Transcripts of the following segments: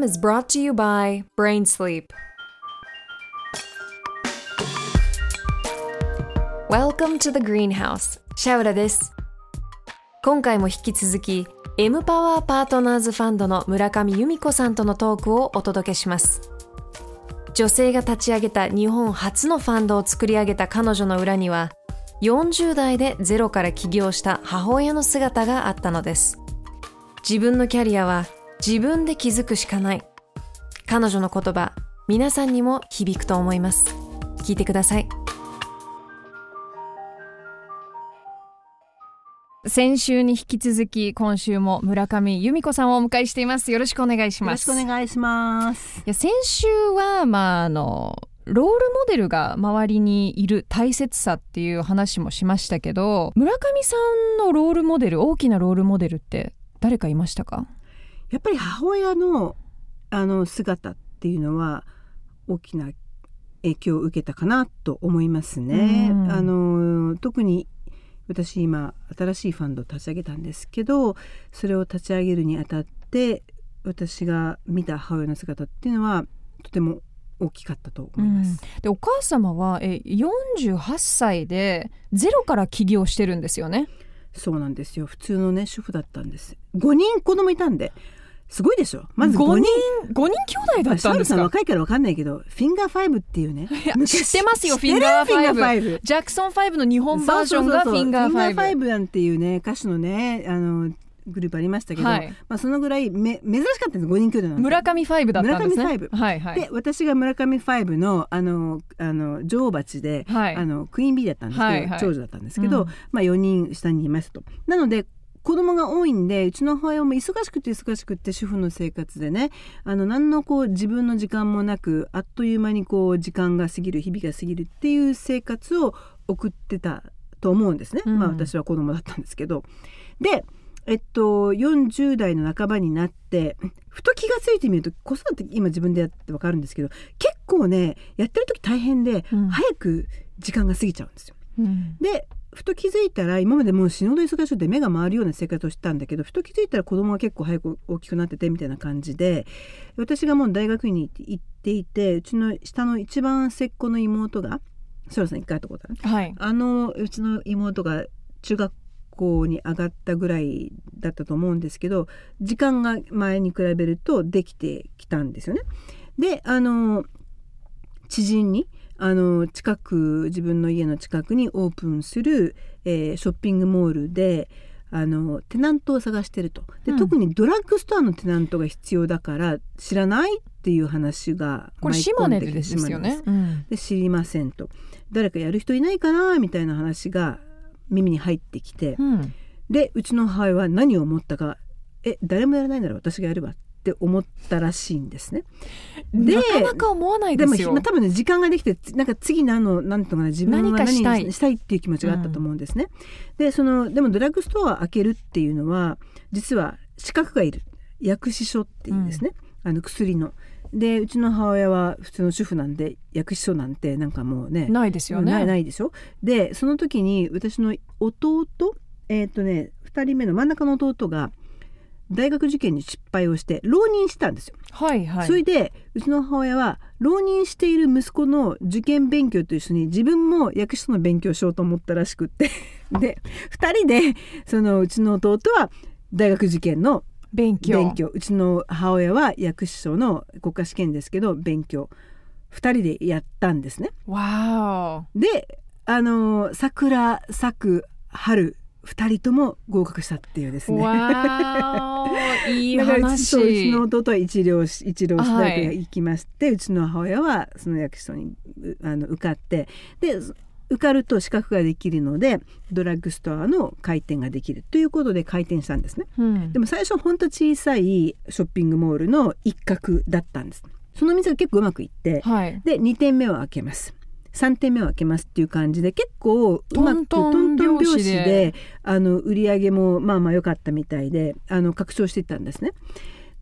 program is brought to you by Brain Sleep. Welcome to the Greenhouse. シャウラです。今回も引き続き M パワーパートナーズファンドの村上由美子さんとのトークをお届けします。女性が立ち上げた日本初のファンドを作り上げた彼女の裏には40代でゼロから起業した母親の姿があったのです。自分のキャリアは自分で気づくしかない。彼女の言葉、皆さんにも響くと思います。聞いてください。先週に引き続き今週も村上由美子さんをお迎えしていますよろしくお願いしよろしますくお願いしますいや先週はまああのロールモデルが周りにいる大切さっていう話もしましたけど村上さんのロールモデル大きなロールモデルって誰かいましたか？やっぱり母親のあの姿っていうのは大きな影響を受けたかなと思いますね。うんあの特に私今新しいファンドを立ち上げたんですけどそれを立ち上げるにあたって私が見た母親の姿っていうのはとても大きかったと思います。でお母様はえ48歳でゼロから起業してるんですよね？そうなんですよ普通のね主婦だったんです。5人子供いたんですごいでしょ。まず5 5人人。5人兄弟だったんですか？若いから分かんないけどフィンガーファイブっていうね。知ってますよフィンガーファイブ。フィンガーファイブ。ジャクソン5の日本バージョンがフィンガーファイブ。フィンガーファイブなんていうね歌手のねあのグループありましたけど、はい。まあ、そのぐらいめ珍しかったんです5人兄弟な村上5だったんですね。村上ファイブ。はいはい。で私が村上ファイブのあのあの女王蜂で、はい。あの Queen Bee だったんですけど、はいはい。長女だったんですけど、うん。まあ、4人下にいますと。なので子供が多いんでうちの母親も忙しくて忙しくて主婦の生活でねあの何のこう自分の時間もなくあっという間にこう時間が過ぎる日々が過ぎるっていう生活を送ってたと思うんですね、うんまあ私は子供だったんですけど。でえっと、40代の半ばになってふと気が付いてみると子育て今自分でやって分かるんですけど結構ねやってる時大変で、うん早く時間が過ぎちゃうんですよ。うんでふと気づいたら今までもう死ぬほど忙しくて目が回るような生活をしてたんだけどふと気づいたら子供が結構早く大きくなっててみたいな感じで私がもう大学に行っていてうちの下の一番末っ子の妹がそらさん一回会ったことある？はいあのうちの妹が中学校に上がったぐらいだったと思うんですけど時間が前に比べるとできてきたんですよね。であの知人にあの近く自分の家の近くにオープンする、えーショッピングモールであのテナントを探してると。で、うん。特にドラッグストアのテナントが必要だから知らないっていう話がこれ島根でんですよね。島根で知りませんと。誰かやる人いないかなみたいな話が耳に入ってきて、うんうん。でうちの母親は何を思ったかえ誰もやらないなら私がやるわって思ったらしいんですね。でなかなか思わないでよ。ですもまあ多分ね時間ができてつなんか次何の何とかね自分は何したい。したいっていう気持ちがあったと思うんですね。でそのでもドラッグストアを開けるっていうのは実は資格がいる。薬師書っていうですね、あの薬の。でうちの母親は普通の主婦なんで薬師書なんてなんかもうねないですよね。ないないでしょ？でその時に私の弟えっ、とね2人目の真ん中の弟が大学受験に失敗をして浪人したんですよ。はいはい。それでうちの母親は浪人している息子の受験勉強と一緒に自分も役所の勉強をしようと思ったらしくって。で2人でそのうちの弟は大学受験の勉強。うちの母親は薬師書の国家試験ですけど勉強。2人でやったんですね。わであの桜咲く春2人とも合格したっていうですーね。いいだからうちの話弟は一浪し一浪し大学行きまして、うちの母親はその役所にうあの受かってで受かると資格ができるのでドラッグストアの開店ができるということで開店したんですね。うんでも最初ほんと小さいショッピングモールの一角だったんです。その店が結構うまくいってはいで2店目を開けます。3店目を開けますっていう感じで結構うまくトントン拍子であの売り上げもまあまあ良かったみたいであの拡張していったんですね。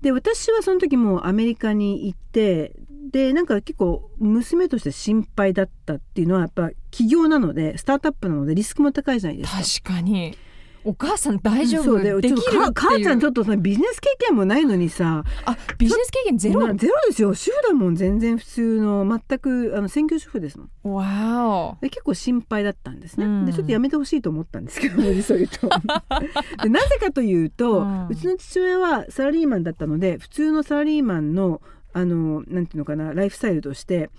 で私はその時もうアメリカに行ってでなんか結構娘として心配だったっていうのはやっぱ企業なのでスタートアップなのでリスクも高いじゃないですか。確かにお母さん大丈そうで夫できる母ちゃんちょっとそのビジネス経験もないのにさ。あビジネス経験ゼロ？なゼロですよ。主婦だもん全然普通の全くあの専業主婦ですもん。わで結構心配だったんですね、うん。でちょっとやめてほしいと思ったんですけど実を言うと。でなぜかというと、ううんちの父親はサラリーマンだったので普通のサラリーマンのあのなんていうのかなライフスタイルとして、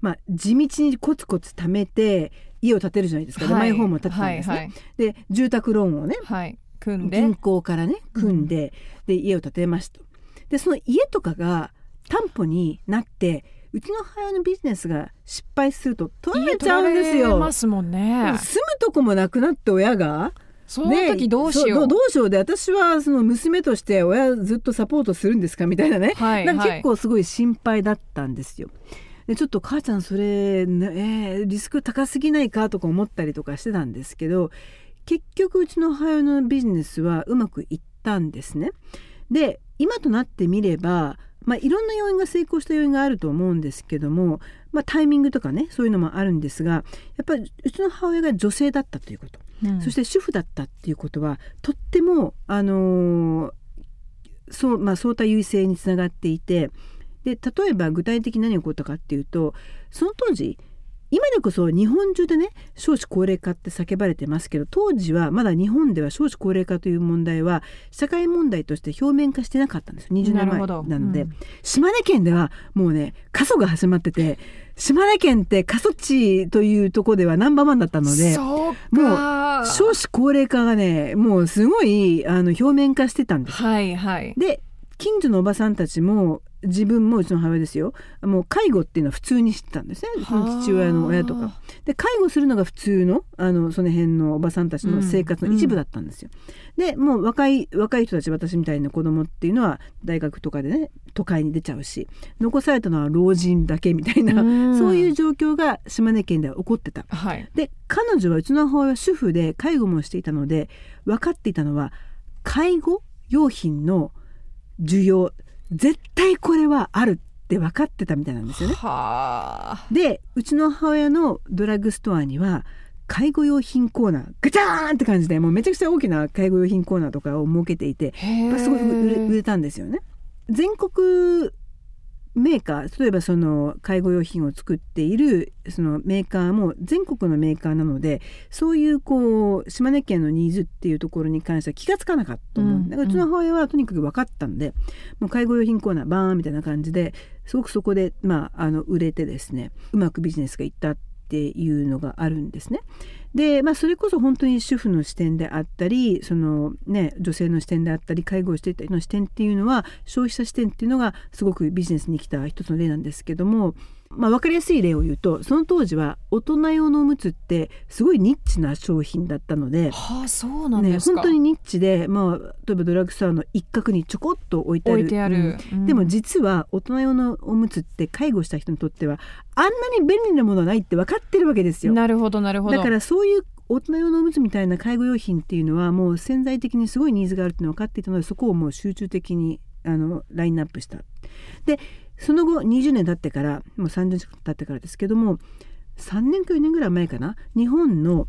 まあ、地道にコツコツ貯めて家を建てるじゃないですか、おでマイホームを建てたんですね、はいはい。で住宅ローンをねはい。組んで。銀行からね組んで、で家を建てました。とでその家とかが担保になってうちの母親のビジネスが失敗すると取られちゃうんですよ。ますもんね。住むとこもなくなって親がその時どうしよう。ねそどうしようで私はその娘として親ずっとサポートするんですかみたいなね、はいなんかはい結構すごい心配だったんですよ。でちょっと母ちゃんそれ、ねえーリスク高すぎないかとか思ったりとかしてたんですけど結局うちの母親のビジネスはうまくいったんですね。で今となってみれば、まあ、いろんな要因が成功した要因があると思うんですけども、まあ、タイミングとかねそういうのもあるんですがやっぱりうちの母親が女性だったということ。うんそして主婦だったっていうことはとっても、あのーそうまあ、相対優位性につながっていてで例えば具体的に何が起こったかっていうとその当時今でこそ日本中でね少子高齢化って叫ばれてますけど当時はまだ日本では少子高齢化という問題は社会問題として表面化してなかったんですよ。20年前なるほど。なので、うん。島根県ではもうね過疎が始まってて島根県って過疎地というところではナンバーワンだったのでもか少子高齢化がねもうすごいあの表面化してたんです。はいはい。で近所のおばさんたちも自分もうちの母親ですよもう介護っていうのは普通にしてたんですねうちの父親の親とか。で介護するのが普通のあのその辺のおばさんたちの生活の一部だったんですよ。でもう若い若い人たち私みたいな子供っていうのは大学とかでね都会に出ちゃうし残されたのは老人だけみたいな、うんそういう状況が島根県では起こってた。はいで彼女はうちの母親は主婦で介護もしていたので分かっていたのは介護用品の需要絶対これはあるって分かってたみたいなんですよね。はあでうちの母親のドラッグストアには介護用品コーナーガチャーンって感じでもうめちゃくちゃ大きな介護用品コーナーとかを設けていてへえやっぱすごい売れたんですよね。全国メーカー例えばその介護用品を作っているそのメーカーも全国のメーカーなのでそういうこう島根県のニーズっていうところに関しては気がつかなかったと思う、うんだからうちの母親はとにかく分かったんで、もう介護用品コーナーバーンみたいな感じですごくそこで、まあ、あの売れてですねうまくビジネスがいったっていうのがあるんですね。で、まあ、それこそ本当に主婦の視点であったりその、ね、女性の視点であったり介護をしていた人の視点っていうのは消費者視点っていうのがすごくビジネスに来た一つの例なんですけども、まあ、分かりやすい例を言うとその当時は大人用のおむつってすごいニッチな商品だったので。はあそうなんね、ですか、本当にニッチで、まあ、例えばドラッグストアの一角にちょこっと置いてあるうんでも実は大人用のおむつって介護した人にとってはあんなに便利なものはないって分かってるわけですよ。なるほどなるほどだからそういう大人用のおむつみたいな介護用品っていうのはもう潜在的にすごいニーズがあるっていうのが分かっていたのでそこをもう集中的にあのラインナップした。でその後20年経ってからもう30年経ってからですけども3年か4年ぐらい前かな日本の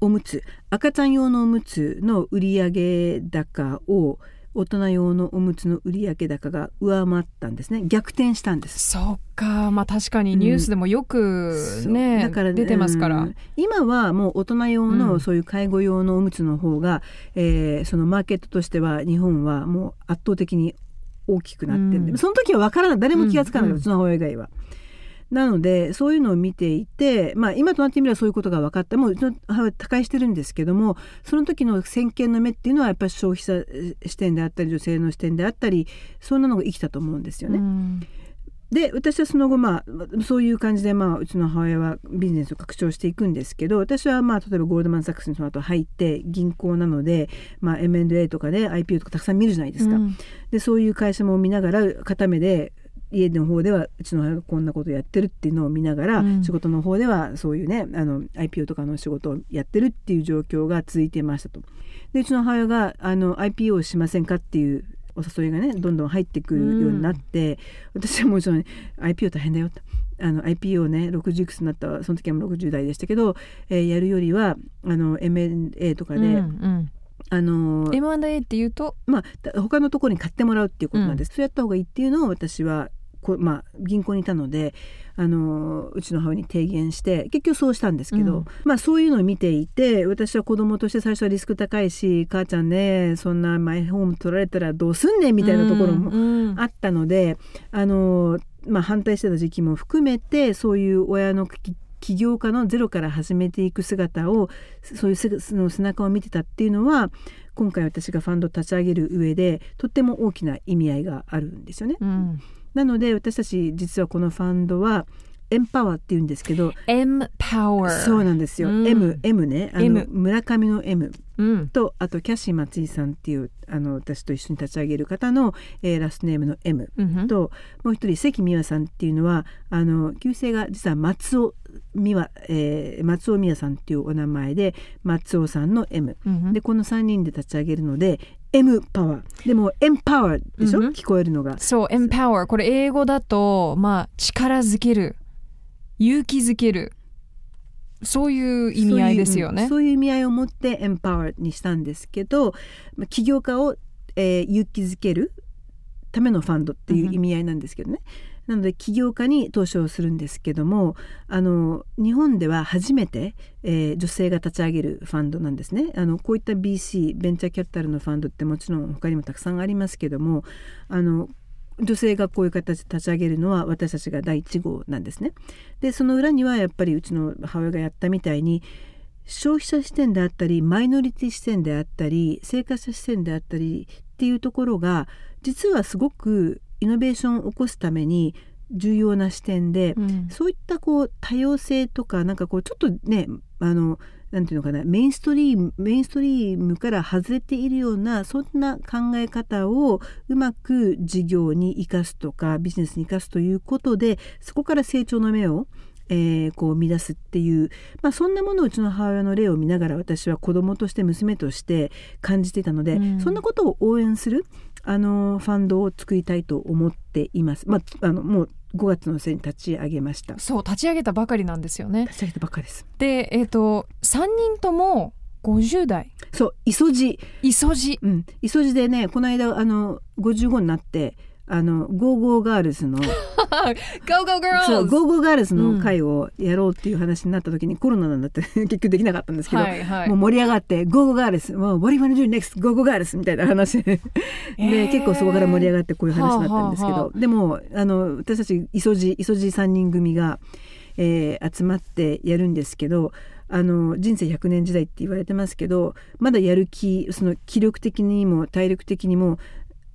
おむつ赤ちゃん用のおむつの売上高を大人用のおむつの売上高が上回ったんですね。逆転したんです。そうか。まあ確かにニュースでもよくね、そう。だから出てますから、うん。今はもう大人用うん。のそういう介護用のおむつの方が、えーそのマーケットとしては日本はもう圧倒的に大きくなってるんで、うん。その時は分からない。誰も気がつかない、うん。うちの母親以外は。なのでそういうのを見ていて、まあ、今となってみればそういうことが分かったもううちの母親は他界してるんですけどもその時の先見の目っていうのはやっぱり消費者えー視点であったり女性の視点であったりそんなのが生きたと思うんですよね。うんで私はその後まあそういう感じでまあうちの母親はビジネスを拡張していくんですけど私はまあ例えばゴールドマン・サックスにその後入って銀行なので、まあ、M&A とかで IPO とかたくさん見るじゃないですか。うんでそういう会社も見ながら片目で家の方ではうちの母親がこんなことやってるっていうのを見ながら、うん仕事の方ではそういうねあの IPO とかの仕事をやってるっていう状況が続いてましたと。でうちの母親があの IPO をしませんかっていうお誘いがねどんどん入ってくるようになって、私はもちろん IPO 大変だよと。あの IPO ね60いくつになったその時はもう60代でしたけど、えーやるよりはあの M&A とかで、うんうん。あの M&A っていうと？まあだ他のところに買ってもらうっていうことなんです、そうやった方がいいっていうのを私はこまあ、銀行にいたのであのうちの母親に提言して結局そうしたんですけど、うん。まあ、そういうのを見ていて私は子供として最初はリスク高いし母ちゃんねそんなマイホーム取られたらどうすんねんみたいなところもうんうん。あったので、あのまあ、反対してた時期も含めてそういう親のき起業家のゼロから始めていく姿をそういうすその背中を見てたっていうのは今回私がファンドを立ち上げる上でとっても大きな意味合いがあるんですよね。うんなので私たち実はこのファンドはエンパワーって言うんですけど M Power そうなんですよ、うん。M, M ね。あの M 村上の M うんとあとキャッシー松井さんっていうあの私と一緒に立ち上げる方の、えーラストネームの M ともう一人関美和さんっていうのはあの旧姓が実は松尾美和、えー松尾美和さんっていうお名前で松尾さんの M うんでこの3人で立ち上げるので M パワーでも M パワーでしょ、うんうん。聞こえるのが。そう Empower これ英語だとまあ力づける。勇気づけるそういう意味合いですよね。そういう,意味合いを持って Empower にしたんですけど起業家を、えー勇気づけるためのファンドっていう意味合いなんですけどね、なので起業家に投資をするんですけどもあの日本では初めて、えー女性が立ち上げるファンドなんですね。あのこういった BC ベンチャーキャピタルのファンドってもちろん他にもたくさんありますけどもあの女性がこういう形で立ち上げるのは私たちが第1号なんですね。でその裏にはやっぱりうちの母親がやったみたいに消費者視点であったりマイノリティ視点であったり生活者視点であったりっていうところが実はすごくイノベーションを起こすために重要な視点で、うんそういったこう多様性とかなんかこうちょっとねあのなんていうのかなメインストリームメインストリームから外れているようなそんな考え方をうまく事業に生かすとかビジネスに生かすということでそこから成長の芽を、えーこう生み出すっていう、まあ、そんなものをうちの母親の例を見ながら私は子供として娘として感じていたので、うんそんなことを応援するあのファンドを作りたいと思っています。まあ、あのもう5月の末に立ち上げました。そう立ち上げたばかりなんですよね。立ち上げたばっかりです。でえっ、と3人とも50代。そう、五十路、五十路うん、五十路でね、この間あの55になって、あの Go Go Girls の Go Go そう Girls Go Go Girls の会をやろうっていう話になった時に、コロナなんだって 結局できなかったんですけど、はいはい。もう盛り上がって「Go Go Girls もう What you wanna do next? Go Go Girls」みたいな話。で、えー。結構そこから盛り上がってこういう話になったんですけど、はあはあはでもあの私たち磯路磯路3人組が、えー集まってやるんですけどあの人生100年時代って言われてますけどまだやる気その気力的にも体力的にも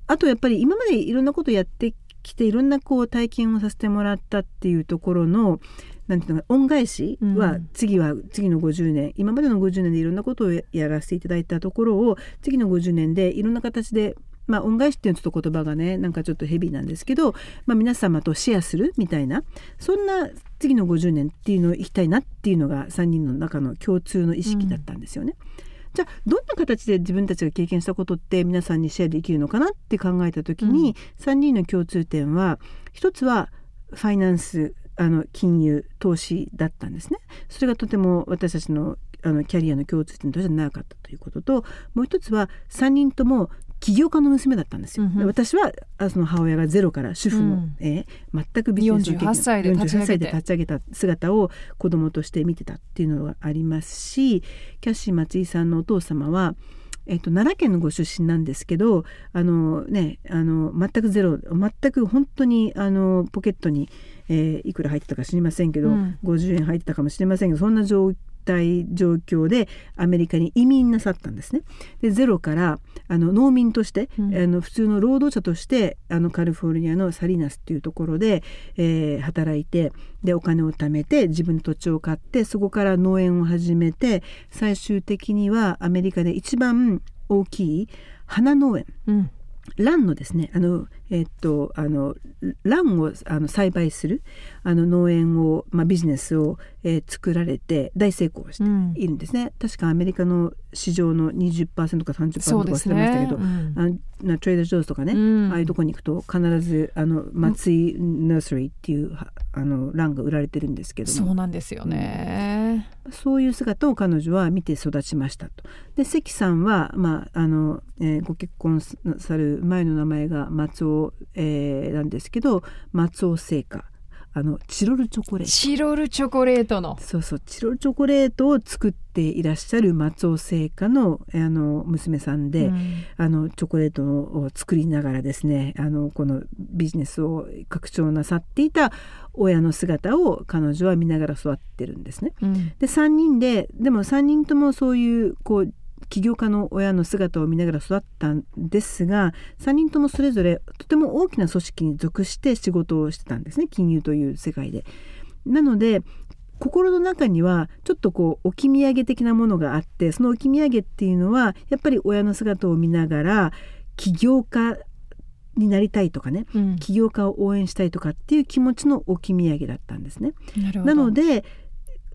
あとやっぱり今までいろんなことやってきていろんなこう体験をさせてもらったっていうところのなんていうのか恩返しはうん次は次の50年、今までの50年でいろんなことをやらせていただいたところを次の50年でいろんな形でまあ恩返しっていうちょっと言葉がねなんかちょっとヘビーなんですけど、まあ、皆様とシェアするみたいなそんな次の50年っていうのをいきたいなっていうのが3人の中の共通の意識だったんですよね。じゃあどんな形で自分たちが経験したことって皆さんにシェアできるのかなって考えた時に、3人の共通点は一つはファイナンスあの金融投資だったんですね。それがとても私たちのあのキャリアの共通点としてなかったということともう一つは3人とも起業家の娘だったんですよ。うん私はあその母親がゼロから主婦の、うん。えー全くビジネスの経験48歳で立ち上げて。48歳で立ち上げた姿を子供として見てたっていうのがありますしキャッシー松井さんのお父様は、えっと、奈良県のご出身なんですけどあの、ね、あの全くゼロ全く本当にあのポケットに、えーいくら入ってたか知りませんけど、うん。50円入ってたかもしれませんけどそんな状態状況でアメリカに移民なさったんですね。でゼロからあの農民として、うん。あの普通の労働者としてあのカリフォルニアのサリナスっていうところで、えー働いてでお金を貯めて自分の土地を買ってそこから農園を始めて最終的にはアメリカで一番大きい花農園。うんランのですねあのえっとあのランをあの栽培するあの農園を、まあ、ビジネスを、えー作られて大成功してうん。いるんですね、確かアメリカの市場の20%か30%そうか忘れましたけど、うん。あのなトレーダー・ジョーズとかね、うん。ああいうとこに行くと必ずあの松井ナーサリーっていうはあのランが売られてるんですけども。そうなんですよねそういう姿を彼女は見て育ちましたと。で関さんは、まああのえーご結婚さる前の名前が松尾、えーなんですけど松尾製菓あのチロルチョコレート。チロルチョコレートの。そうそうチロルチョコレートを作っていらっしゃる松尾製菓のあの娘さんで、うん。あのチョコレートを作りながらですねあのこのビジネスを拡張なさっていた親の姿を彼女は見ながら育ってるんですね。うん。で3人ででも3人ともそういうこう起業家の親の姿を見ながら育ったんですが3人ともそれぞれとても大きな組織に属して仕事をしてたんですね金融という世界で。なので心の中にはちょっとこう置き土産的なものがあってその置き土産っていうのはやっぱり親の姿を見ながら起業家になりたいとかねうん起業家を応援したいとかっていう気持ちの置き土産だったんですね。なので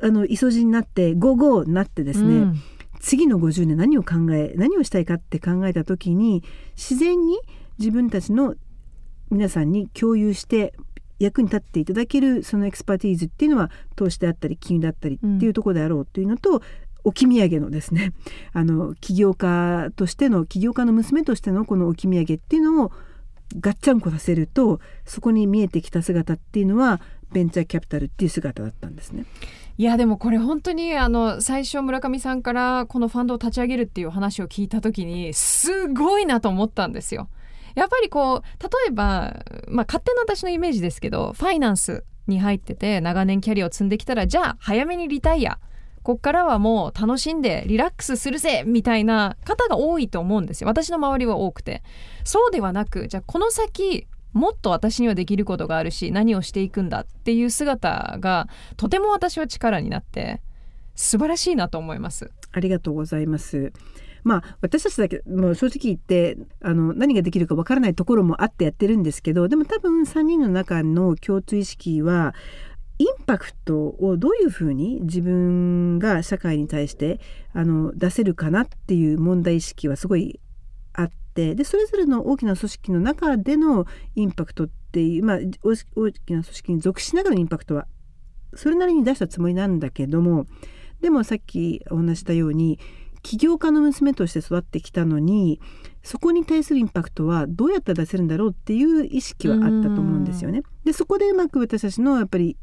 あの磯路になってゴーゴーになってですね、うん次の50年何を考え何をしたいかって考えた時に自然に自分たちの皆さんに共有して役に立っていただけるその expertise っていうのは投資であったり金融だったりっていうところであろうというのと、置き土産のですねあの起業家としての起業家の娘としてのこの置き土産っていうのをガッチャンコさせるとそこに見えてきた姿っていうのはベンチャーキャピタルっていう姿だったんですね。いやでもこれ本当にあの最初村上さんからこのファンドを立ち上げるっていう話を聞いた時にすごいなと思ったんですよ。やっぱりこう例えば、まあ、勝手な私のイメージですけどファイナンスに入ってて長年キャリアを積んできたらじゃあ早めにリタイアこっからはもう楽しんでリラックスするぜみたいな方が多いと思うんですよ私の周りは多くてそうではなくじゃあこの先もっと私にはできることがあるし何をしていくんだっていう姿がとても私は力になって素晴らしいなと思います。ありがとうございます。まあ私たちだけもう正直言ってあの何ができるかわからないところもあってやってるんですけどでも多分3人の中の共通意識はインパクトをどういうふうに自分が社会に対してあの出せるかなっていう問題意識はすごいってでそれぞれの大きな組織の中でのインパクトっていう、まあ、大きな組織に属しながらのインパクトはそれなりに出したつもりなんだけどもでもさっきお話ししたように起業家の娘として育ってきたのにそこに対するインパクトはどうやったら出せるんだろうっていう意識はあったと思うんですよね。でそこでうまく私たちのやっぱり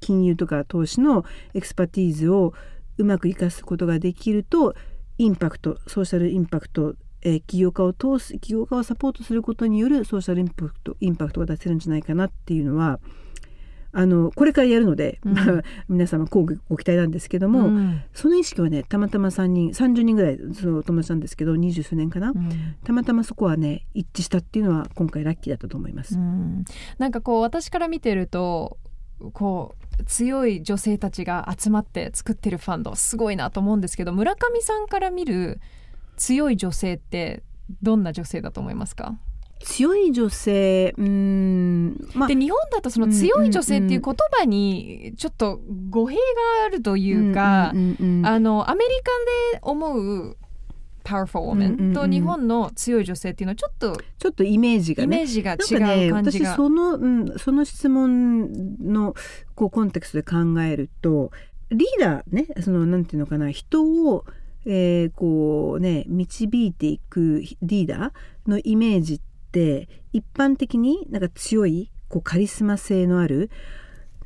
金融とか投資の expertise をうまく生かすことができるとインパクトソーシャルインパクト、えー起業家を通す起業家をサポートすることによるソーシャルインパクトインパクトが出せるんじゃないかなっていうのはあのこれからやるので、うん。まあ、皆様こうご期待なんですけども、うん。その意識はねたまたま3人30人ぐらいそのお友達なんですけど二十数年かな、うん。たまたまそこはね一致したっていうのは今回ラッキーだったと思います。うん。なんかこう私から見てるとこう強い女性たちが集まって作ってるファンドすごいなと思うんですけど村上さんから見る強い女性ってどんな女性だと思いますか？強い女性うーんまあで日本だとその強い女性っていう言葉にちょっと語弊があるというか、あのアメリカで思う powerful うんうんう woman ん。と日本の強い女性っていうのはちょっとちょっとイメージがイメねージが違う感じが、私その、うん、その質問のこうコンテクストで考えるとリーダーねそのなんていうのかな人を、えーこうね導いていくリーダーのイメージって一般的になんか強いこうカリスマ性のある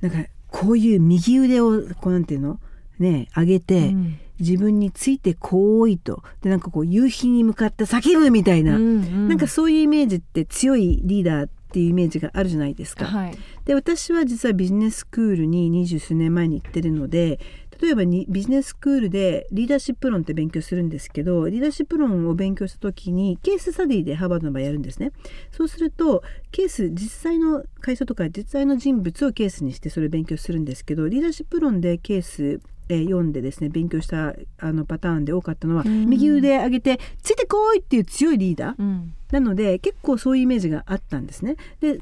なんかこういう右腕をこうなんていうの？ね上げて、うん。自分についてこういとでなんかこう夕日に向かって叫ぶみたいな、うんうん。なんかそういうイメージって強いリーダーっていうイメージがあるじゃないですか。はい。で私は実はビジネススクールに二十数年前に行ってるので例えばにビジネススクールでリーダーシップ論って勉強するんですけどリーダーシップ論を勉強した時にケーススタディでハーバードの場合やるんですね。そうするとケース実際の会社とか実際の人物をケースにしてそれを勉強するんですけどリーダーシップ論でケースえー読んでですね勉強したあのパターンで多かったのは、うん右腕上げて「ついてこい!」っていう強いリーダーうんなので結構そういうイメージがあったんですね。で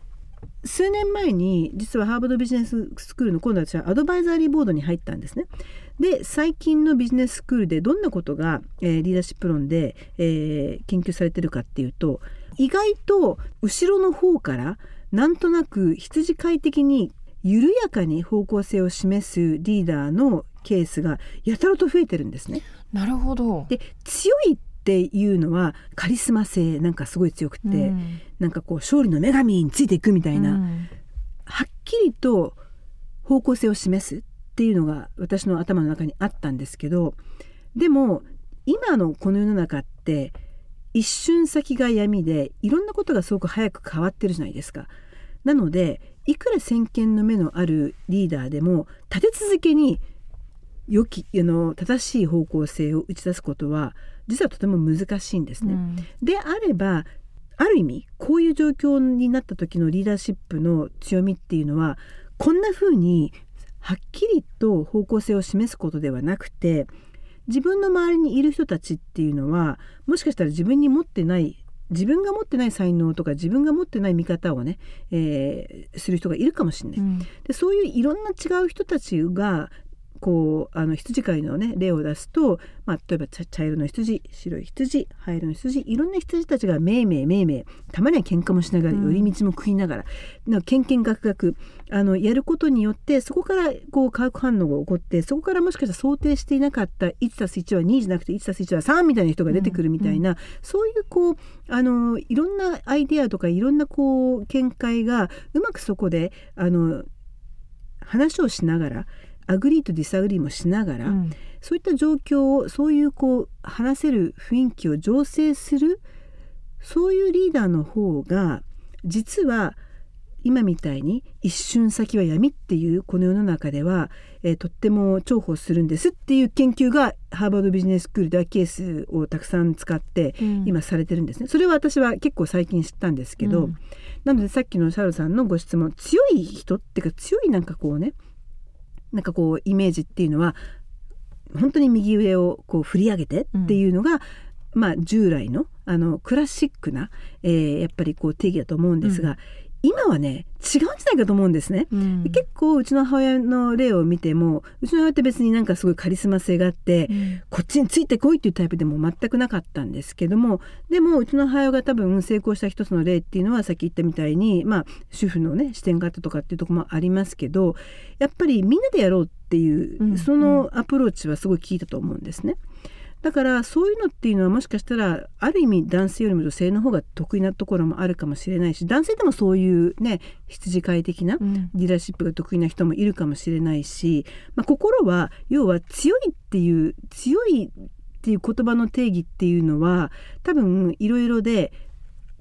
数年前に実はハーバードビジネススクールの今度は私はアドバイザーリーボードに入ったんですね。で最近のビジネススクールでどんなことが、えーリーダーシップ論で、えー研究されてるかっていうと意外と後ろの方からなんとなく羊飼い的に緩やかに方向性を示すリーダーのケースがやたらと増えてるんですね。なるほど。で強いっていうのはカリスマ性なんかすごい強くて、うんなんかこう勝利の女神についていくみたいな、うんはっきりと方向性を示すっていうのが私の頭の中にあったんですけどでも今のこの世の中って一瞬先が闇でいろんなことがすごく早く変わってるじゃないですか。なのでいくら先見の目のあるリーダーでも立て続けに良きあの正しい方向性を打ち出すことは実はとても難しいんですね。うんであればある意味こういう状況になった時のリーダーシップの強みっていうのはこんな風にはっきりと方向性を示すことではなくて自分の周りにいる人たちっていうのはもしかしたら自分に持ってない自分が持ってない才能とか自分が持ってない見方をね、えーする人がいるかもしれない。うんでそういういろんな違う人たちがこうあの羊飼いのね例を出すと、まあ、例えば茶茶色の羊白い羊灰色の羊いろんな羊たちがめいめいめいめいたまには喧嘩もしながらうん。寄り道も食いながら、なんかけんけんがくがくあのやることによってそこからこう化学反応が起こってそこからもしかしたら想定していなかった 1+1 は2じゃなくて 1+1 は3みたいな人が出てくるみたいな、そういうこうあのいろんなアイデアとかいろんなこう見解がうまくそこであの話をしながら agree と disagree もしながら、うん。そういった状況をそういうこう話せる雰囲気を醸成するそういうリーダーの方が実は今みたいに一寸先は闇っていうこの世の中では、えーとっても重宝するんですっていう研究がハーバードビジネススクールではケースをたくさん使ってうん。今されてるんですね。それは私は結構最近知ったんですけど、うん。なのでさっきのシャロさんのご質問強い人っていうか強いなんかこうねなんかこうイメージっていうのは本当に右上をこう振り上げてっていうのが、まあ従来のあのクラシックな、えーやっぱりこう定義だと思うんですが、今はね違うんじゃないかと思うんですね。うんで結構うちの母親の例を見てもうちの母親って別になんかすごいカリスマ性があって、うんこっちについてこいっていうタイプでも全くなかったんですけどもでもうちの母親が多分成功した一つの例っていうのはさっき言ったみたいにまあ主婦のね視点があったとかっていうところもありますけどやっぱりみんなでやろうっていう、うんそのアプローチはすごい効いたと思うんですね。だからそういうのっていうのはもしかしたらある意味男性よりも女性の方が得意なところもあるかもしれないし男性でもそういうね羊飼い的なうん。リーダーシップが得意な人もいるかもしれないし、まあ、心は要は強いっていう強いっていう言葉の定義っていうのは多分いろいろで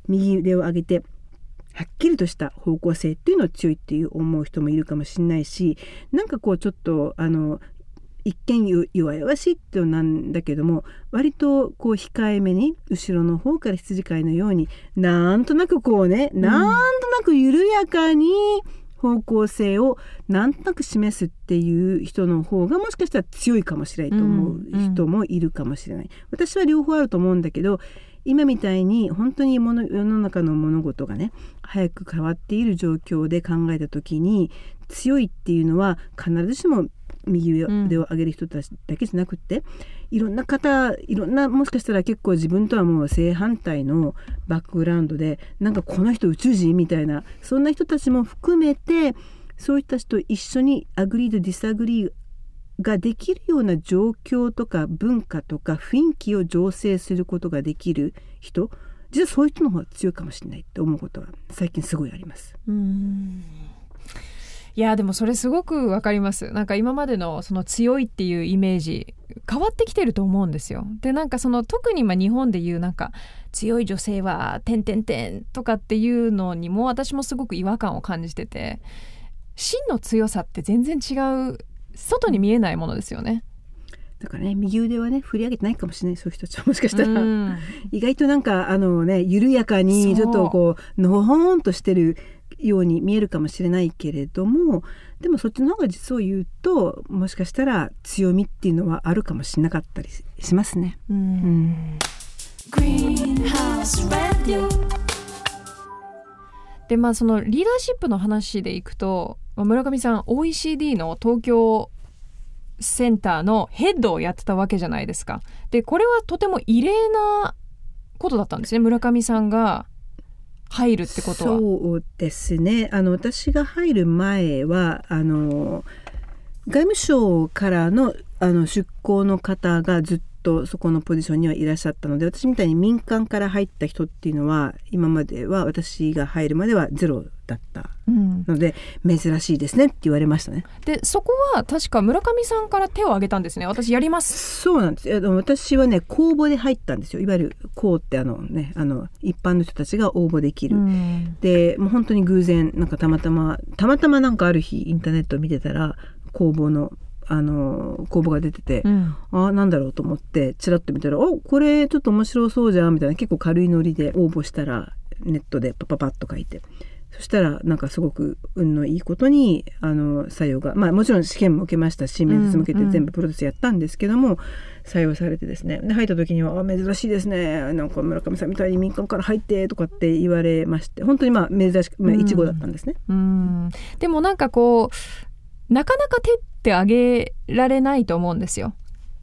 右腕を上げてはっきりとした方向性っていうのを強いっていう思う人もいるかもしれないしなんかこうちょっとあの一見よ弱々しいってなんだけども割とこう控えめに後ろの方から羊飼いのようになんとなくこうね、なんとなく緩やかに方向性をなんとなく示すっていう人の方がもしかしたら強いかもしれないと思う人もいるかもしれない。私は両方あると思うんだけど今みたいに本当に世の中の物事がね早く変わっている状況で考えた時に強いっていうのは必ずしも右腕を上げる人たちだけじゃなくって、いろんな方いろんなもしかしたら結構自分とはもう正反対のバックグラウンドでなんかこの人宇宙人みたいなそんな人たちも含めてそういう人たちと一緒に agree と disagree ができるような状況とか文化とか雰囲気を醸成することができる人。実はそういう人の方が強いかもしれないって思うことは最近すごいあります。うんいやでもそれすごくわかります。なんか今までのその強いっていうイメージ変わってきてると思うんですよ。でなんかその特にまあ日本でいうなんか強い女性は「てんてんてん」とかっていうのにも私もすごく違和感を感じてて真の強さって全然違う外に見えないものですよね。だからね右腕はね振り上げてないかもしれないそういう人たちは。もしかしたら、うん。意外となんかあのね緩やかにちょっとこう。のほほんとしてるように見えるかもしれないけれどもでもそっちの方が実を言うともしかしたら強みっていうのはあるかもしれなかったりししますね。うんうんでまあそのリーダーシップの話でいくとまあ村上さん OECD の東京センターのヘッドをやってたわけじゃないですか。でこれはとても異例なことだったんですね村上さんが入るってことは？そうですねあの私が入る前はあの外務省からのあの出向の方がずっとそこのポジションにはいらっしゃったので私みたいに民間から入った人っていうのは今までは私が入るまではゼロだったうん、ので珍しいですねって言われましたね。でそこは確か村上さんから手を挙げたんですね。私やります。そうなんです。私はね公募で入ったんですよ。いわゆる公ってあのねあの一般の人たちが応募できる。うん。でもう本当に偶然なんかたまたまたまたまなんかある日インターネットを見てたら公募のあの公募が出てて、うん。あなんだろうと思ってチラッと見たら「おこれちょっと面白そうじゃん」みたいな結構軽いノリで応募したらネットでパパパッと書いて。そしたらなんかすごく運のいいことにあの採用がまあもちろん試験も受けましたし面接も受けてうん。うん全部プロセスやったんですけども、採用されてですね。で入った時には「あ珍しいですね。なんか村上さんみたいに民間から入って」とかって言われまして本当にまあ珍しく、まあ、うん。一号だったんですね。うん。でもなんかこうなかなか手ってあげられないと思うんですよ。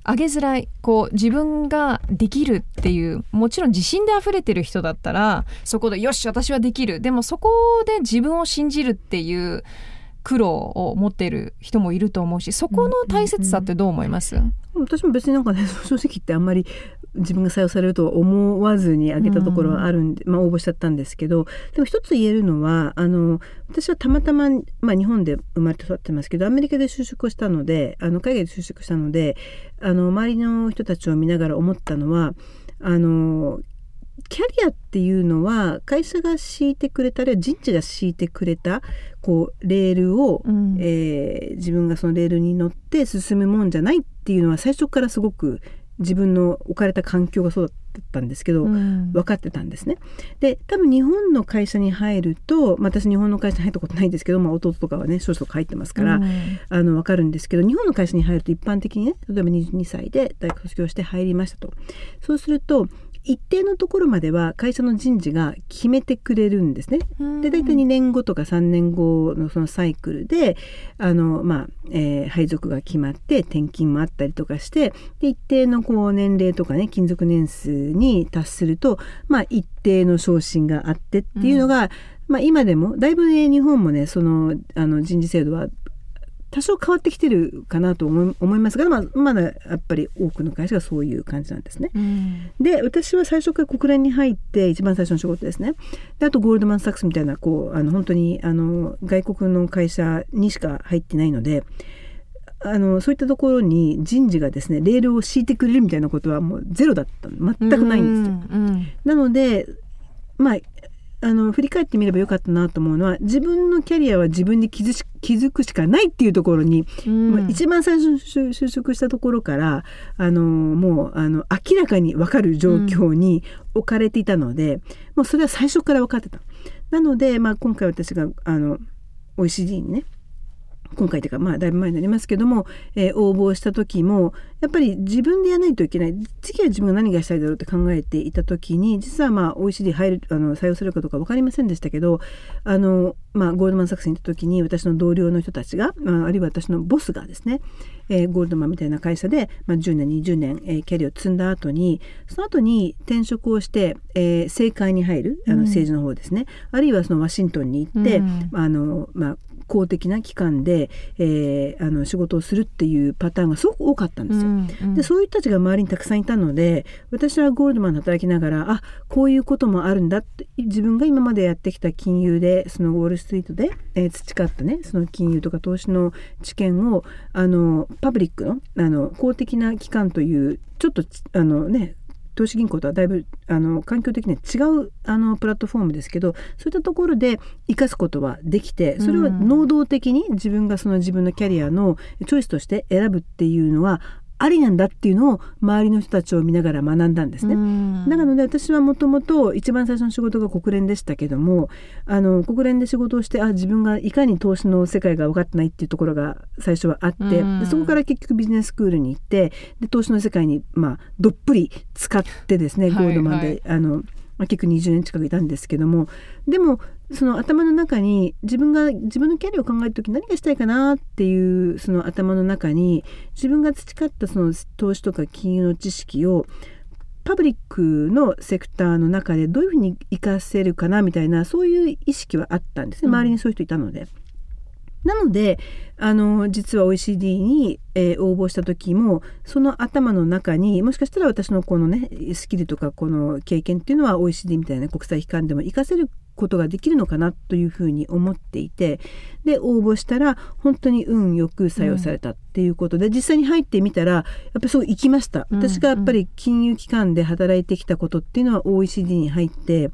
あげづらいこう自分ができるっていうもちろん自信で溢れてる人だったらそこでよし私はできるでもそこで自分を信じるっていう苦労を持ってる人もいると思うしそこの大切さってどう思います、私も別になんかね正直言ってあんまり自分が採用されるとは思わずに挙げたところはあるんで、まあ、応募しちゃったんですけどでも一つ言えるのはあの私はたまたま、まあ、日本で生まれて育ってますけどアメリカで就職をしたのであの海外で就職したのであの周りの人たちを見ながら思ったのはあのキャリアっていうのは会社が敷いてくれたあるいは人事が敷いてくれたこうレールを、うん。えー自分がそのレールに乗って進むもんじゃないっていうのは最初からすごく自分の置かれた環境がそうだったんですけど、うん。分かってたんですね。で多分日本の会社に入ると、まあ、私日本の会社に入ったことないんですけど、まあ、弟とかはね少々入ってますから、うん。あの分かるんですけど日本の会社に入ると一般的にね例えば22歳で大学卒業して入りましたと。そうすると一定のところまでは会社の人事が決めてくれるんですね。で大体2年後とか3年後のそのサイクルであの、まあえー配属が決まって転勤もあったりとかしてで一定のこう年齢とかね勤続年数に達すると、まあ、一定の昇進があってっていうのが、まあ、今でもだいぶね日本もねそのあの人事制度は多少変わってきてるかなと思いますが、まあ、まだやっぱり多くの会社がそういう感じなんですね。うんで私は最初から国連に入って一番最初の仕事ですねであとゴールドマン・サックスみたいなこうあの本当にあの外国の会社にしか入ってないのであのそういったところに人事がですねレールを敷いてくれるみたいなことはもうゼロだったの全くないんですよ。うんなのでまああの振り返ってみればよかったなと思うのは自分のキャリアは自分で気づし気づくしかないっていうところにうんまあ一番最初に就就職したところからあのもうあの明らかに分かる状況に置かれていたので、もうそれは最初から分かってた。なので、まあ、今回私があの OECD にね今回というかまあだいぶ前になりますけども、えー応募した時もやっぱり自分でやらないといけない。次は自分が何がしたいだろうって考えていた時に実はまあ OECD 入るあの採用するかどうか分かりませんでしたけどあの、まあ、ゴールドマン・サックスに行った時に私の同僚の人たちが、まあ、あるいは私のボスがですね、えーゴールドマンみたいな会社で、まあ、10年20年、えーキャリアを積んだ後にその後に転職をして、えー政界に入るあのうん。政治の方ですね、あるいはそのワシントンに行って、うん。あのまあ公的な機関で、えーあの仕事をするっていうパターンがすごく多かったんですよ。うんでそういう人たちが周りにたくさんいたので私はゴールドマンで働きながらあこういうこともあるんだって自分が今までやってきた金融でそのウォール・ストリートで、えー培ったねその金融とか投資の知見をあのパブリックのあの公的な機関というちょっとちあのね投資銀行とはだいぶあの環境的には違うあのプラットフォームですけどそういったところで生かすことはできてそれは能動的に自分がその自分のキャリアのチョイスとして選ぶっていうのはありなんだっていうのを周りの人たちを見ながら学んだんですね。うん。なので私はもともと一番最初の仕事が国連でしたけどもあの国連で仕事をしてあ自分がいかに投資の世界が分かってないっていうところが最初はあって、うん。でそこから結局ビジネススクールに行ってで投資の世界に、まあ、どっぷり使ってですねはいゴールドマンで、はいあのまあ、結構20年近くいたんですけどもでもその頭の中に自分が自分のキャリアを考える時何がしたいかなっていうその頭の中に自分が培ったその投資とか金融の知識をパブリックのセクターの中でどういうふうに活かせるかなみたいなそういう意識はあったんですねうん周りにそういう人いたので。なのであの実は OECD に、えー応募した時もその頭の中にもしかしたら私のこのねスキルとかこの経験っていうのは OECD みたいな国際機関でも活かせることができるのかなというふうに思っていてで応募したら本当に運よく採用されたっていうことで、実際に入ってみたらやっぱりすごい行きました、うん私がやっぱり金融機関で働いてきたことっていうのは OECD に入って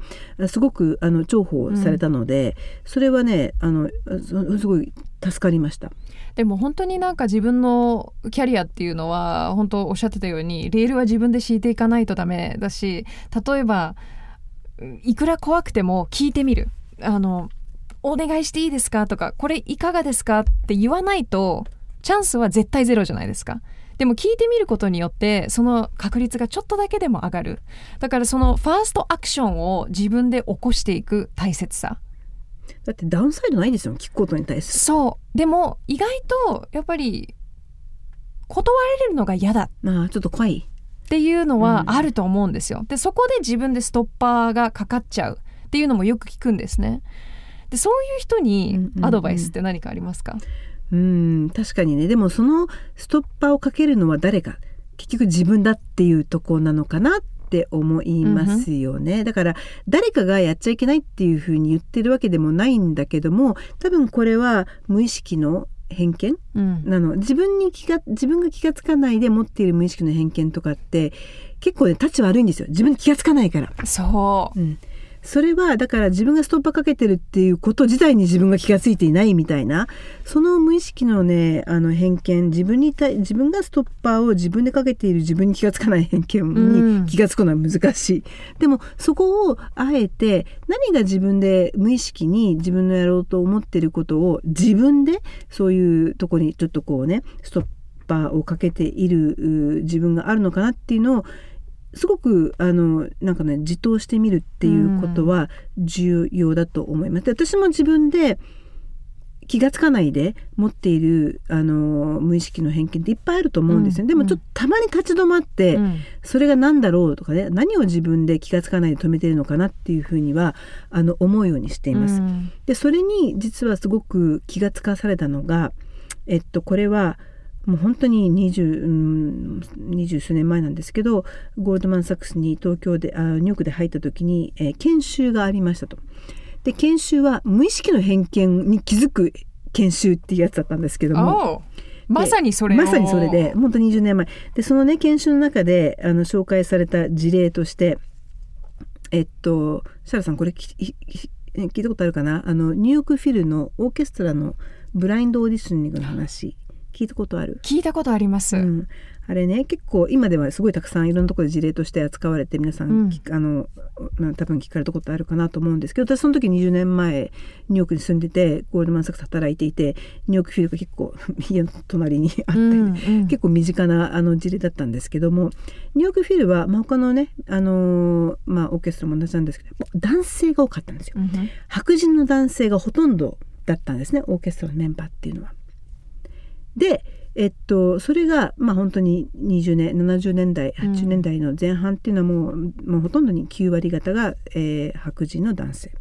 すごくあの重宝されたので、それはねあのすすごい助かりました。でも本当になんか自分のキャリアっていうのは本当おっしゃってたようにレールは自分で敷いていかないとダメだし例えばいくら怖くても聞いてみる。あのお願いしていいですかとかこれいかがですかって言わないとチャンスは絶対ゼロじゃないですか。でも聞いてみることによってその確率がちょっとだけでも上がる。だからそのファーストアクションを自分で起こしていく大切さ。だってダウンサイドないですよ聞くことに対する。そう。でも意外とやっぱり断られるのが嫌だ。ああちょっと怖い。っていうのはうん。あると思うんですよ。でそこで自分でストッパーがかかっちゃうっていうのもよく聞くんですね。でそういう人うんうんにうん。アドバイスって何かありますか、うん確かにね。でもそのストッパーをかけるのは誰か。結局自分だっていうとこなのかなって思いますよね、だから誰かがやっちゃいけないっていうふうに言ってるわけでもないんだけども多分これは無意識の偏見？うん。なの。自分に気が自分が気がつかないで持っている無意識の偏見とかって結構ねタチ悪いんですよ。自分に気がつかないから。そう。うん、それはだから自分がストッパーかけてるっていうこと自体に自分が気がついていないみたいなその無意識のねあの偏見自分に対自分がストッパーを自分でかけている自分に気がつかない偏うん。見に気がつくのは難しい、でもそこをあえて何が自分で無意識に自分のやろうと思ってることを自分でそういうとこにちょっとこうねストッパーをかけているう自分があるのかなっていうのをすごくあのなんかね自答してみるっていうことは重要だと思います。で私も自分で気がつかないで持っているあの無意識の偏見っていっぱいあると思うんですよ、うんでもちょっとたまに立ち止まって、うん。それが何だろうとかね何を自分で気がつかないで止めてるのかなっていうふうにはあの思うようにしています。うん。でそれに実はすごく気がつかされたのが、えっと、これはもう本当に二十うん二十数年前なんですけどゴールドマン・サックスに東京であニューヨークで入った時に、えー研修がありましたと。で研修は無意識の偏見に気づく研修っていうやつだったんですけども。まさにそれ。をまさにそれで本当に20年前。でそのね研修の中であの紹介された事例としてえっとシャラさんこれ聞いたことあるかな？あのニューヨークフィルのオーケストラのブラインドオーディショニングの話聞いたことある？聞いたことあります、うん、あれね結構今ではすごいたくさんいろんなところで事例として扱われて皆さん、うん。聞あのまあ多分聞かれたことあるかなと思うんですけど私その時20年前ニューヨークに住んでてゴールドマン・サックス働いていてニューヨークフィルが結構 家の隣にあって、うんうん。結構身近なあの事例だったんですけどもニューヨークフィルは、まあ、他のね、あのーまあ、オーケストラも同じなんですけど男性が多かったんですよ。うん。白人の男性がほとんどだったんですねオーケストラのメンバーっていうのは。で、えっと、それが、まあ、本当に20年70年代うん80年代の前半っていうのはもう,、もうほとんどに9割方が、えー白人の男性。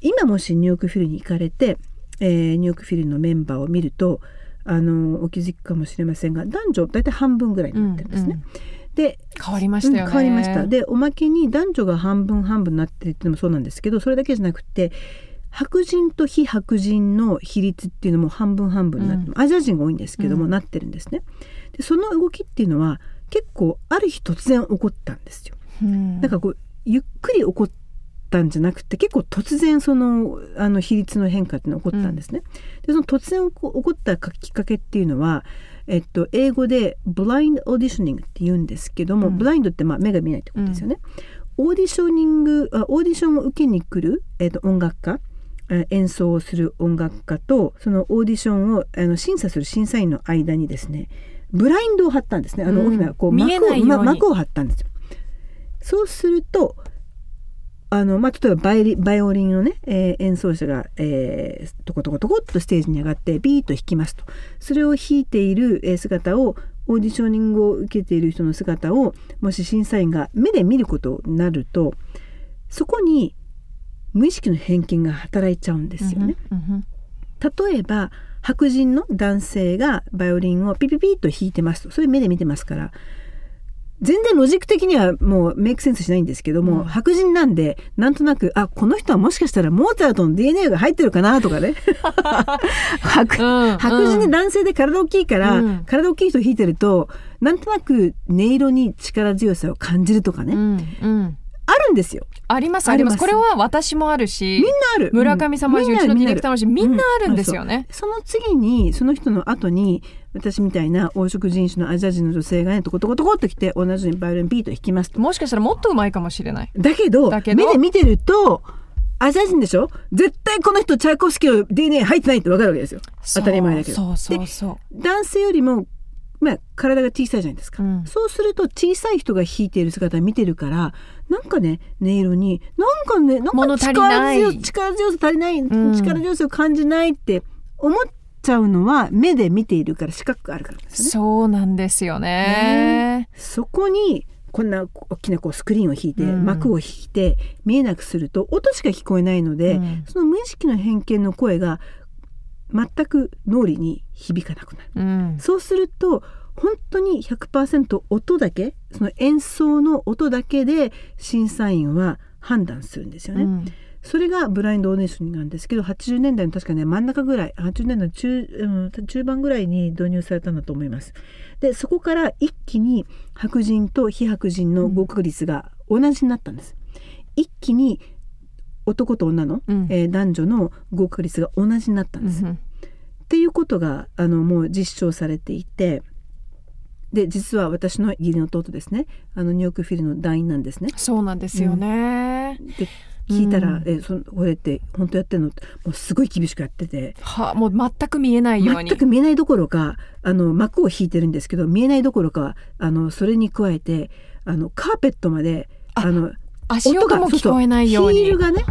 今もしニューヨークフィルに行かれて、えーニューヨークフィルのメンバーを見るとあのお気づきかもしれませんが男女大体半分ぐらいになってるんですね。うんうんで変わりましたよね、うん変わりましたでおまけに男女が半分半分になってるっていうのもそうなんですけどそれだけじゃなくて白人と非白人の比率っていうのも半分半分になって、アジア人が多いんですけども、うん。なってるんですね。でその動きっていうのは結構ある日突然起こったんですよ。うん。なんかこうゆっくり起こったんじゃなくて結構突然そのあの比率の変化っていうのが起こったんですね。でその突然起こったきっかけっていうのは、えっと、英語でブラインドオーディショニングって言うんですけども、うん。ブラインドってまあ目が見えないってことですよね。オーディショニングあオーディションを受けに来る、えっと、音楽家えー演奏をする音楽家とそのオーディションをあの審査する審査員の間にですねブラインドを張ったんですね。あのうん。大きなこう幕を,、ま幕を張ったんですよ。そうするとあの、まあ、例えばバイリバイオリンのね、えー演奏者が、えー、トコトコトコっとステージに上がってビーッと弾きますと。それを弾いているえー姿をオーディショニングを受けている人の姿をもし審査員が目で見ることになるとそこに無意識の偏見が働いちゃうんですよね。例えば白人の男性がバイオリンをピピピッと弾いてますと。それ目で見てますから。全然ロジック的にはもうメイクセンスしないんですけども、うん。白人なんでなんとなくあこの人はもしかしたらモーツァルトの DNA が入ってるかなとかね。白うん。白人で男性で体大きいから、うん。体大きい人弾いてるとなんとなく音色に力強さを感じるとかね、うんうんあるんですよ。ありますありますこれは私もあるしみんなある。村上さんもあるし、ううんちのディレクターもあるしみんなあるんうですよね。その次にその人の後に私みたいな黄色人種のアジア人の女性がねトコトコトコっと来て同じようにバイオリンビート弾きますと。もしかしたらもっと上手いかもしれない。だけどだけど目で見てるとアジア人でしょ？絶対この人チャイコフスキーの DNA 入ってないってわかるわけですよ。当たり前だけどそうそうそう男性よりも、まあ、体が小さいじゃないですか、うんそうすると小さい人が弾いている姿を見てるからなんかね音色になんかねなん物か力強力強さ足りない、ん力強さを感じないって思っちゃうのは目で見ているから視覚があるからですよね。そうなんですよね。そこにこんな大きなこうスクリーンを引いて、うん幕を引いて見えなくすると音しか聞こえないので、うんその無意識の偏見の声が全く脳裏に響かなくなる。うんそうすると本当に100%音だけその演奏の音だけで審査員は判断するんですよね。うんそれがブラインドオーディションなんですけど80年代の確かね真ん中ぐらい80年代の中,、うん、中盤ぐらいに導入されたんだと思います。でそこから一気に白人と非白人の合格率が同じになったんです。一気に男と女の、うんえー男女の合格率が同じになったんです。うんっていうことがあのもう実証されていてで実は私の義理の弟ですねあのニューヨークフィルの団員なんですね。そうなんですよね。で聞いたら「うんえそこれって本当やってんの?」もうすごい厳しくやっててはもう全く見えないように。全く見えないどころかあの幕を引いてるんですけど見えないどころかあのそれに加えてあのカーペットまでああの足音も聞こえないようにヒール。がね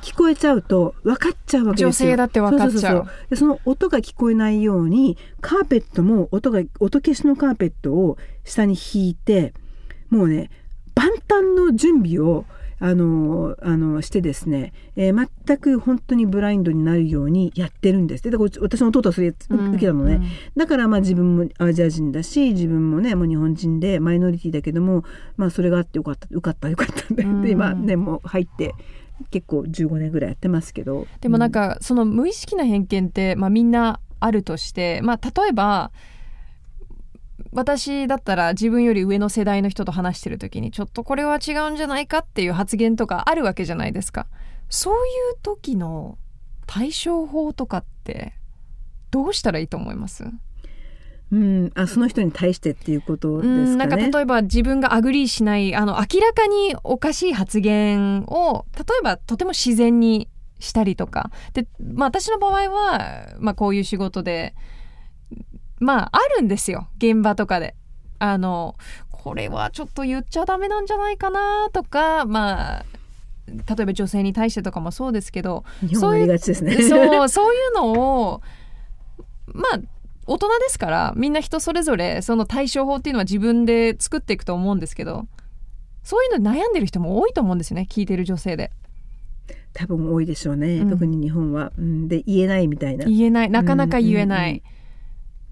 聞こえちゃうと分かっちゃうわけですよ。女性だって分かっちゃう。でその音が聞こえないようにカーペットも音が音消しのカーペットを下に引いてもうね万端の準備をあのあのしてですね、えー全く本当にブラインドになるようにやってるんです。でだから私の弟はそれ受けたのね、うんだからまあ自分もアジア人だし自分もねもう日本人でマイノリティだけどもまあそれがあってよかったよかったよかったんで,、うん。で今ねもう入って結構15年ぐらいやってますけど。でもなんかその無意識な偏見って、まあ、みんなあるとして、まあ、例えば私だったら自分より上の世代の人と話してる時にちょっとこれは違うんじゃないかっていう発言とかあるわけじゃないですか。そういう時の対処法とかってどうしたらいいと思います？うん、あその人に対してっていうことですかね。うんなんか例えば自分が agree しないあの明らかにおかしい発言を例えばとても自然にしたりとかで、まあ、私の場合は、まあ、こういう仕事でまああるんですよ現場とかで。あのこれはちょっと言っちゃダメなんじゃないかなとかまあ例えば女性に対してとかもそうですけど。そうそういうのをまあ大人ですからみんな人それぞれその対処法っていうのは自分で作っていくと思うんですけどそういうのに悩んでる人も多いと思うんですよね聞いてる女性で。多分多いでしょうね、うん。特に日本は。うん、で言えないみたいな。言えない。なかなか言えない。うんうん。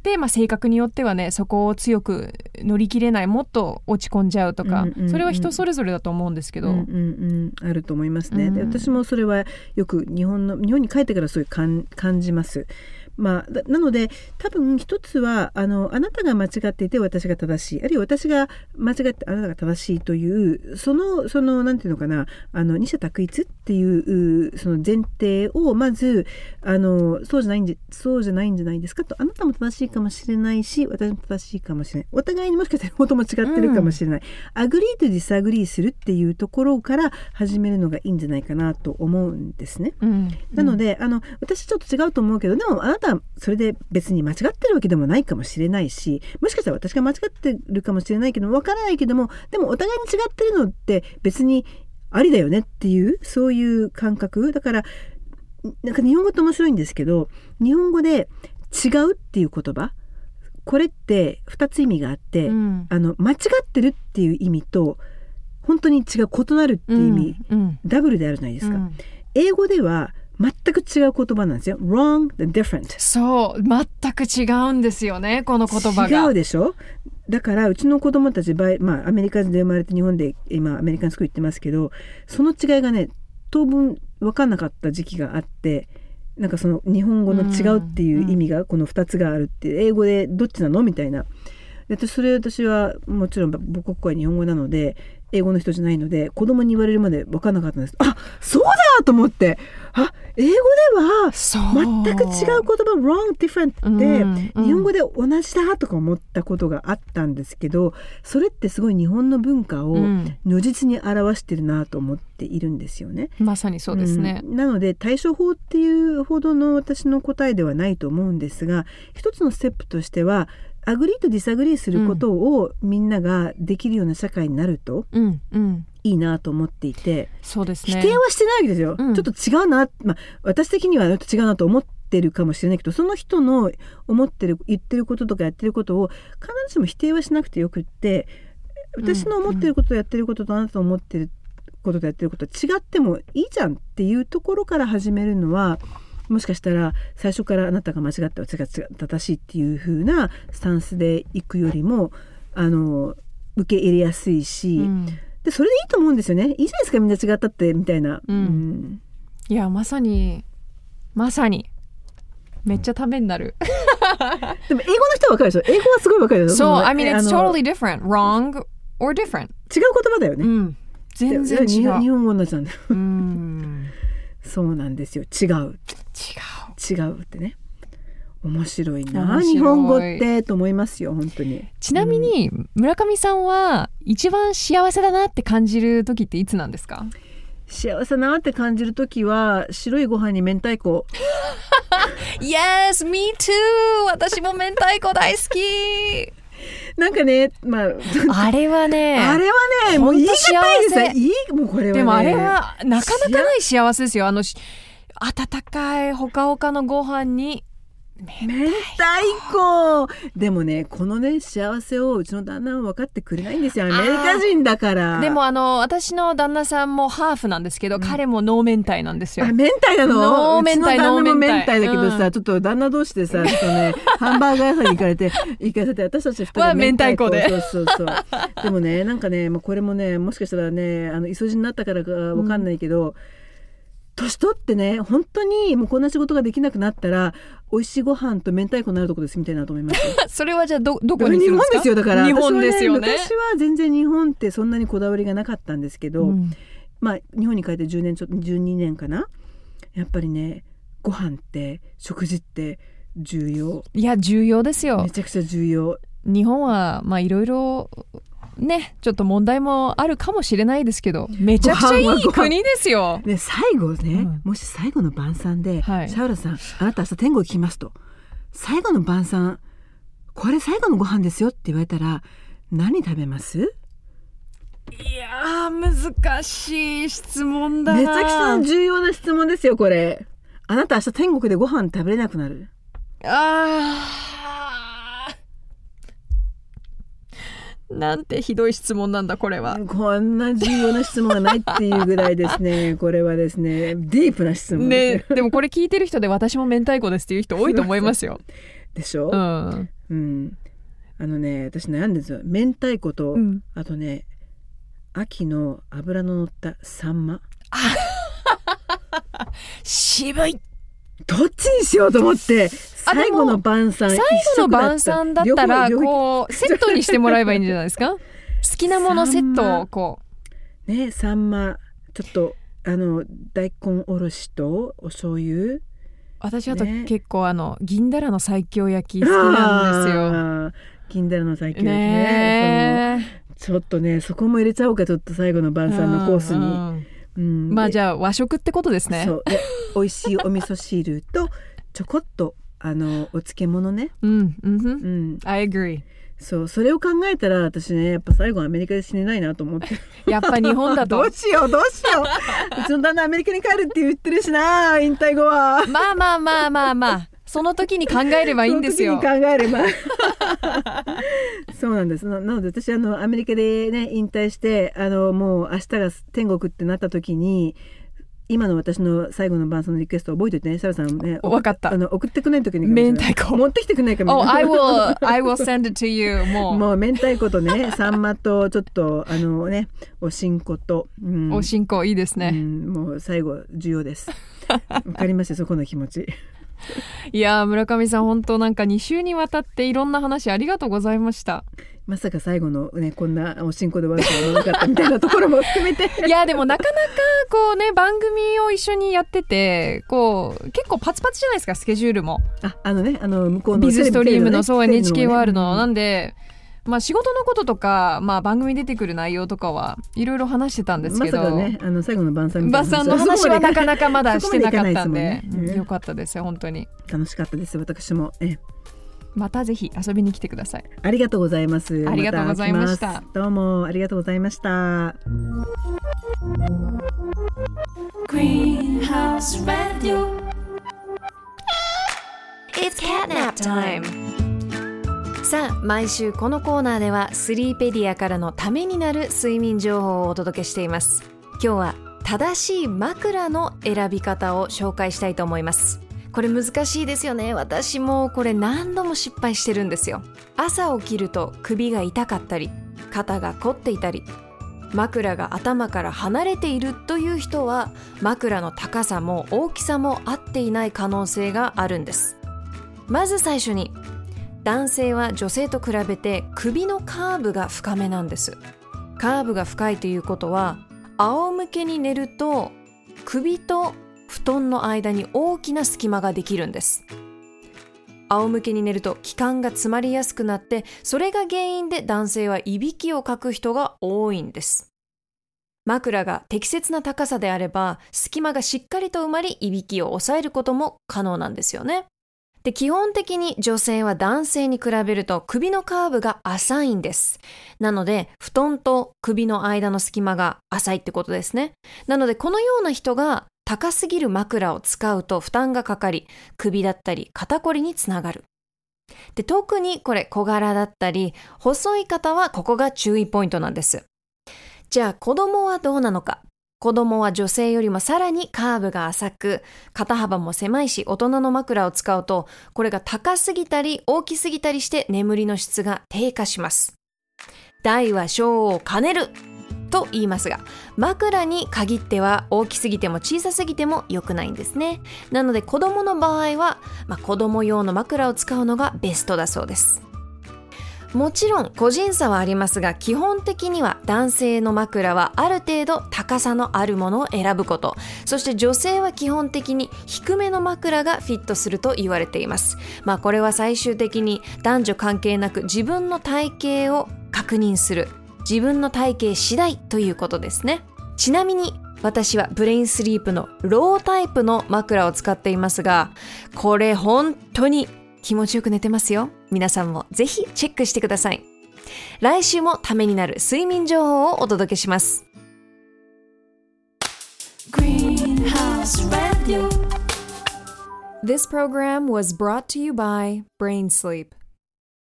で、まあ、性格によってはねそこを強く乗り切れない。もっと落ち込んじゃうとか、うんうんうん。それは人それぞれだと思うんですけど、うんうんうん、あると思いますね、でうん。私もそれはよく日本の日本に帰ってからそういう感感じます。まあ、だなので多分一つはあのあなたが間違っていて私が正しい。あるいは私が間違ってあなたが正しいというそのそのなんていうのかなあの二者択一っていううその前提をまずあのそうじゃないんじそうじゃないんじゃないですかと。あなたも正しいかもしれないし私も正しいかもしれない。お互いにもしかしたら元も違ってるかもしれない、agree と disagree するっていうところから始めるのがいいんじゃないかなと思うんですね。うん。なので、あの私ちょっと違うと思うけどでもあなたはそれで別に間違ってるわけでもないかもしれないしもしかしたら私が間違ってるかもしれないけどわからないけどもでもお互いに違ってるのって別にありだよねっていうそういう感覚。だからなんか日本語って面白いんですけど日本語で「違う」っていう言葉これって2つ意味があって、うん。あの間違ってるっていう意味と本当に違う異なるっていう意味、うん。ダブルであるじゃないですか。うん。英語では全く違う言葉なんですよ。Wrong different. そう全く違うんですよねこの言葉が。違うでしょ？だからうちの子供たちまあ、アメリカで生まれて日本で今アメリカンスクール行ってますけどその違いがね当分分かんなかった時期があってなんかその日本語の違うっていう意味がこの2つがあるって英語でどっちなの？みたいな。でそれ私はもちろん母国語は日本語なので英語の人じゃないので子供に言われるまで分かんなかったんです。あそうだと思って。あ英語では全く違う言葉 wrong different で、うんうん。日本語で同じだとか思ったことがあったんですけどそれってすごい日本の文化をうん。如実に表してるなと思っているんですよね。まさにそうですね、うん。なので対処法っていうほどの私の答えではないと思うんですが一つのステップとしては agree と disagree することをみんなができるような社会になるとうんうん。いいなと思っていて、そうですね。否定はしてないわけですよ、うん。ちょっと違うな、まあ、私的にはちょっと違うなと思ってるかもしれないけどその人の思ってる言ってることとかやってることを必ずしも否定はしなくてよくって私の思ってることとやってることとあなたの思ってることとやってることは違ってもいいじゃんっていうところから始めるのはもしかしたら最初からあなたが間違って私が違う正しいっていう風なスタンスでいくよりもあの受け入れやすいし、うん。でそれでいいと思うんですよね。いいじゃないですかみんな違ったってみたいな、うん。いやまさにまさに。めっちゃためになる。でも英語の人は分かるでしょ？英語はすごい分かるでしょ？そう、の I mean あ it's の totally different. Wrong or different. 違う言葉だよね、うん。全然違で日。本語になっちゃうんだようん。そうなんですよ。違う違う。違うってね。面白いな。日本語ってと思いますよ本当に。ちなみに村上さんは一番幸せだなって感じる時っていつなんですか？幸せだなって感じる時は白いご飯に明太子。Yes, me too! 私も明太子大好き。なんかねまあ あれはね、あれはねもう言い難いです幸ねいいもうこれはね。でもあれはなかなかない幸せですよ。あの、し温かいほかほかのご飯に、明太子。でもねこのね幸せをうちの旦那は分かってくれないんですよ。アメリカ人だから。でもあの、私の旦那さんもハーフなんですけど、彼もノー明太なんですよ。あ。明太なの？ノー明太の旦那も明明太太だけどさ、うん。ちょっと旦那同士でさちょっとね ハンバーガー屋さんに行かれて行かせて私たち二人は明太子で。そうそうそう。でもねなんかねもうこれもねもしかしたらねあの磯路になったからかわかんないけど、年取ってね本当にもうこんな仕事ができなくなったら美味しいご飯と明太子になるとこですみたいなと思います。よ それはじゃあど、どこにす日本るんですよだから。日本ですよね。私は昔は全然日本ってそんなにこだわりがなかったんですけど、うん。まあ日本に帰って10年ちょっと12年かな？やっぱりねご飯って食事って重要。いや、重要ですよ。め。ちゃくちゃ重要。日本は、まあいろいろ、ね、ちょっと問題もあるかもしれないですけど、めちゃくちゃいい国ですよ。で最後ね、うん。もし最後の晩餐で、はい。シャウラさんあなた明日天国行きますと。最後の晩餐これ最後のご飯ですよって言われたら何食べます？いやー、難しい質問だな。めちゃくちゃ重要な質問ですよこれ。あなた明日天国でご飯食べれなくなる。あーなんてひどい質問なんだこれは。こんな重要な質問がないっていうぐらいですね。これはですねディープな質問です。ね、でもこれ聞いてる人で私も明太子ですっていう人多いと思いますよ。でしょ、うん。うん、あのね私悩んでるんですよ。明太子と、うん。あとね秋の脂の乗ったサンマ。渋い。どっちにしようと思って最後の晩餐最後の晩餐だったらこうセットにしてもらえばいいんじゃないですか？好きなものセットをこねサンマちょっとあの大根おろしとお醤油。う。私あとね。結構あの銀だらの最強焼き好きなんですよ。銀だらの最強ですね。ちょっとねそこも入れちゃおうかちょっと最後の晩餐のコースに、うんうんまあでじゃあ和食ってことですね。そ。う。で美味しいお味噌汁とちょこっとあのお漬物ね、うん、うん。うん I agree。そうそれを考えたら私ねやっぱ最後アメリカで死ねないなと思ってやっぱ日本だどとう。しようどうしよううちの旦那アメリカに帰るって言ってるしな引退後はまあまあまあまあまあ、その時に考えればいいんですよそ。の時に考えればそうなんですななので私あのアメリカでね引退してあのもう明日が天国ってなった時に今の私の最後の晩餐のリクエスト覚えておいてね。サラさんね。わかった。あの送ってくれない時に明太子。持ってきてくれないかも Oh, I will, I will send it to you. もう、もう明太子とねサンマとちょっとあのねおしんこと、うん。おしんこいいですうね。ん。もう最後重要です。わかりますよそこの気持ち。いやー、村上さん、本当なんか2週にわたっていろんな話ありがとうございました。まさか最後のねこんなおしんこで終わなかったみたいなところも含めて。いやでもなかなかこうね番組を一緒にやっててこう結構パツパツじゃないですかスケジュールも。ああのねあの向こうのビズストリームのそう NHK ねワールドのうんなんでまあ仕事のこととかまあ番組に出てくる内容とかはいろいろ話してたんですけど、まねあの最後の晩餐みたいの話はなかなかまだしてなかったんで、ね。うんよかったですよ本当に。楽しかったです私も。えまたぜひ遊びに来てください。ありがとうございます。ありがとうございました。ますどうもありがとうございました。Greenhouse Radio. It's catnap time. さあ毎週このコーナーではスリーペディアからのためになる睡眠情報をお届けしています。今日は正しい枕の選び方を紹介したいと思いますこれ難しいですよね。私もこれ何度も失敗してるんですよ。朝起きると首が痛かったり肩が凝っていたり枕が頭から離れているという人は枕の高さも大きさも合っていない可能性があるんです。まず最初に男性は女性と比べて首のカーブが深めなんです。カーブが深いということは仰向けに寝ると首と布団の間に大きな隙間ができるんです。仰向けに寝ると気管が詰まりやすくなってそれが原因で男性はいびきをかく人が多いんです。枕が適切な高さであれば隙間がしっかりと埋まりいびきを抑えることも可能なんですよね。で基本的に女性は男性に比べると首のカーブが浅いんです。なので布団と首の間の隙間が浅いってことですね。なのでこのような人が高すぎる枕を使うと負担がかかり首だったり肩こりにつながる。で特にこれ小柄だったり細い方はここが注意ポイントなんです。じゃあ子供はどうなのか。子供は女性よりもさらにカーブが浅く肩幅も狭いし大人の枕を使うとこれが高すぎたり大きすぎたりして眠りの質が低下します。大は小を兼ねる。と言いますが枕に限っては大きすぎても小さすぎても良くないんですね。なので子供の場合は、まあ、子供用の枕を使うのがベストだそうです。もちろん個人差はありますが基本的には男性の枕はある程度高さのあるものを選ぶこと。そして女性は基本的に低めの枕がフィットすると言われています。まあこれは最終的に男女関係なく自分の体型を確認する。自分の体型次第ということですね。ちなみに私はブレインスリープのロータイプの枕を使っていますがこれ本当に気持ちよく寝てますよ。皆さんもぜひチェックしてください。来週もためになる睡眠情報をお届けします. This program was brought to you by Brain Sleep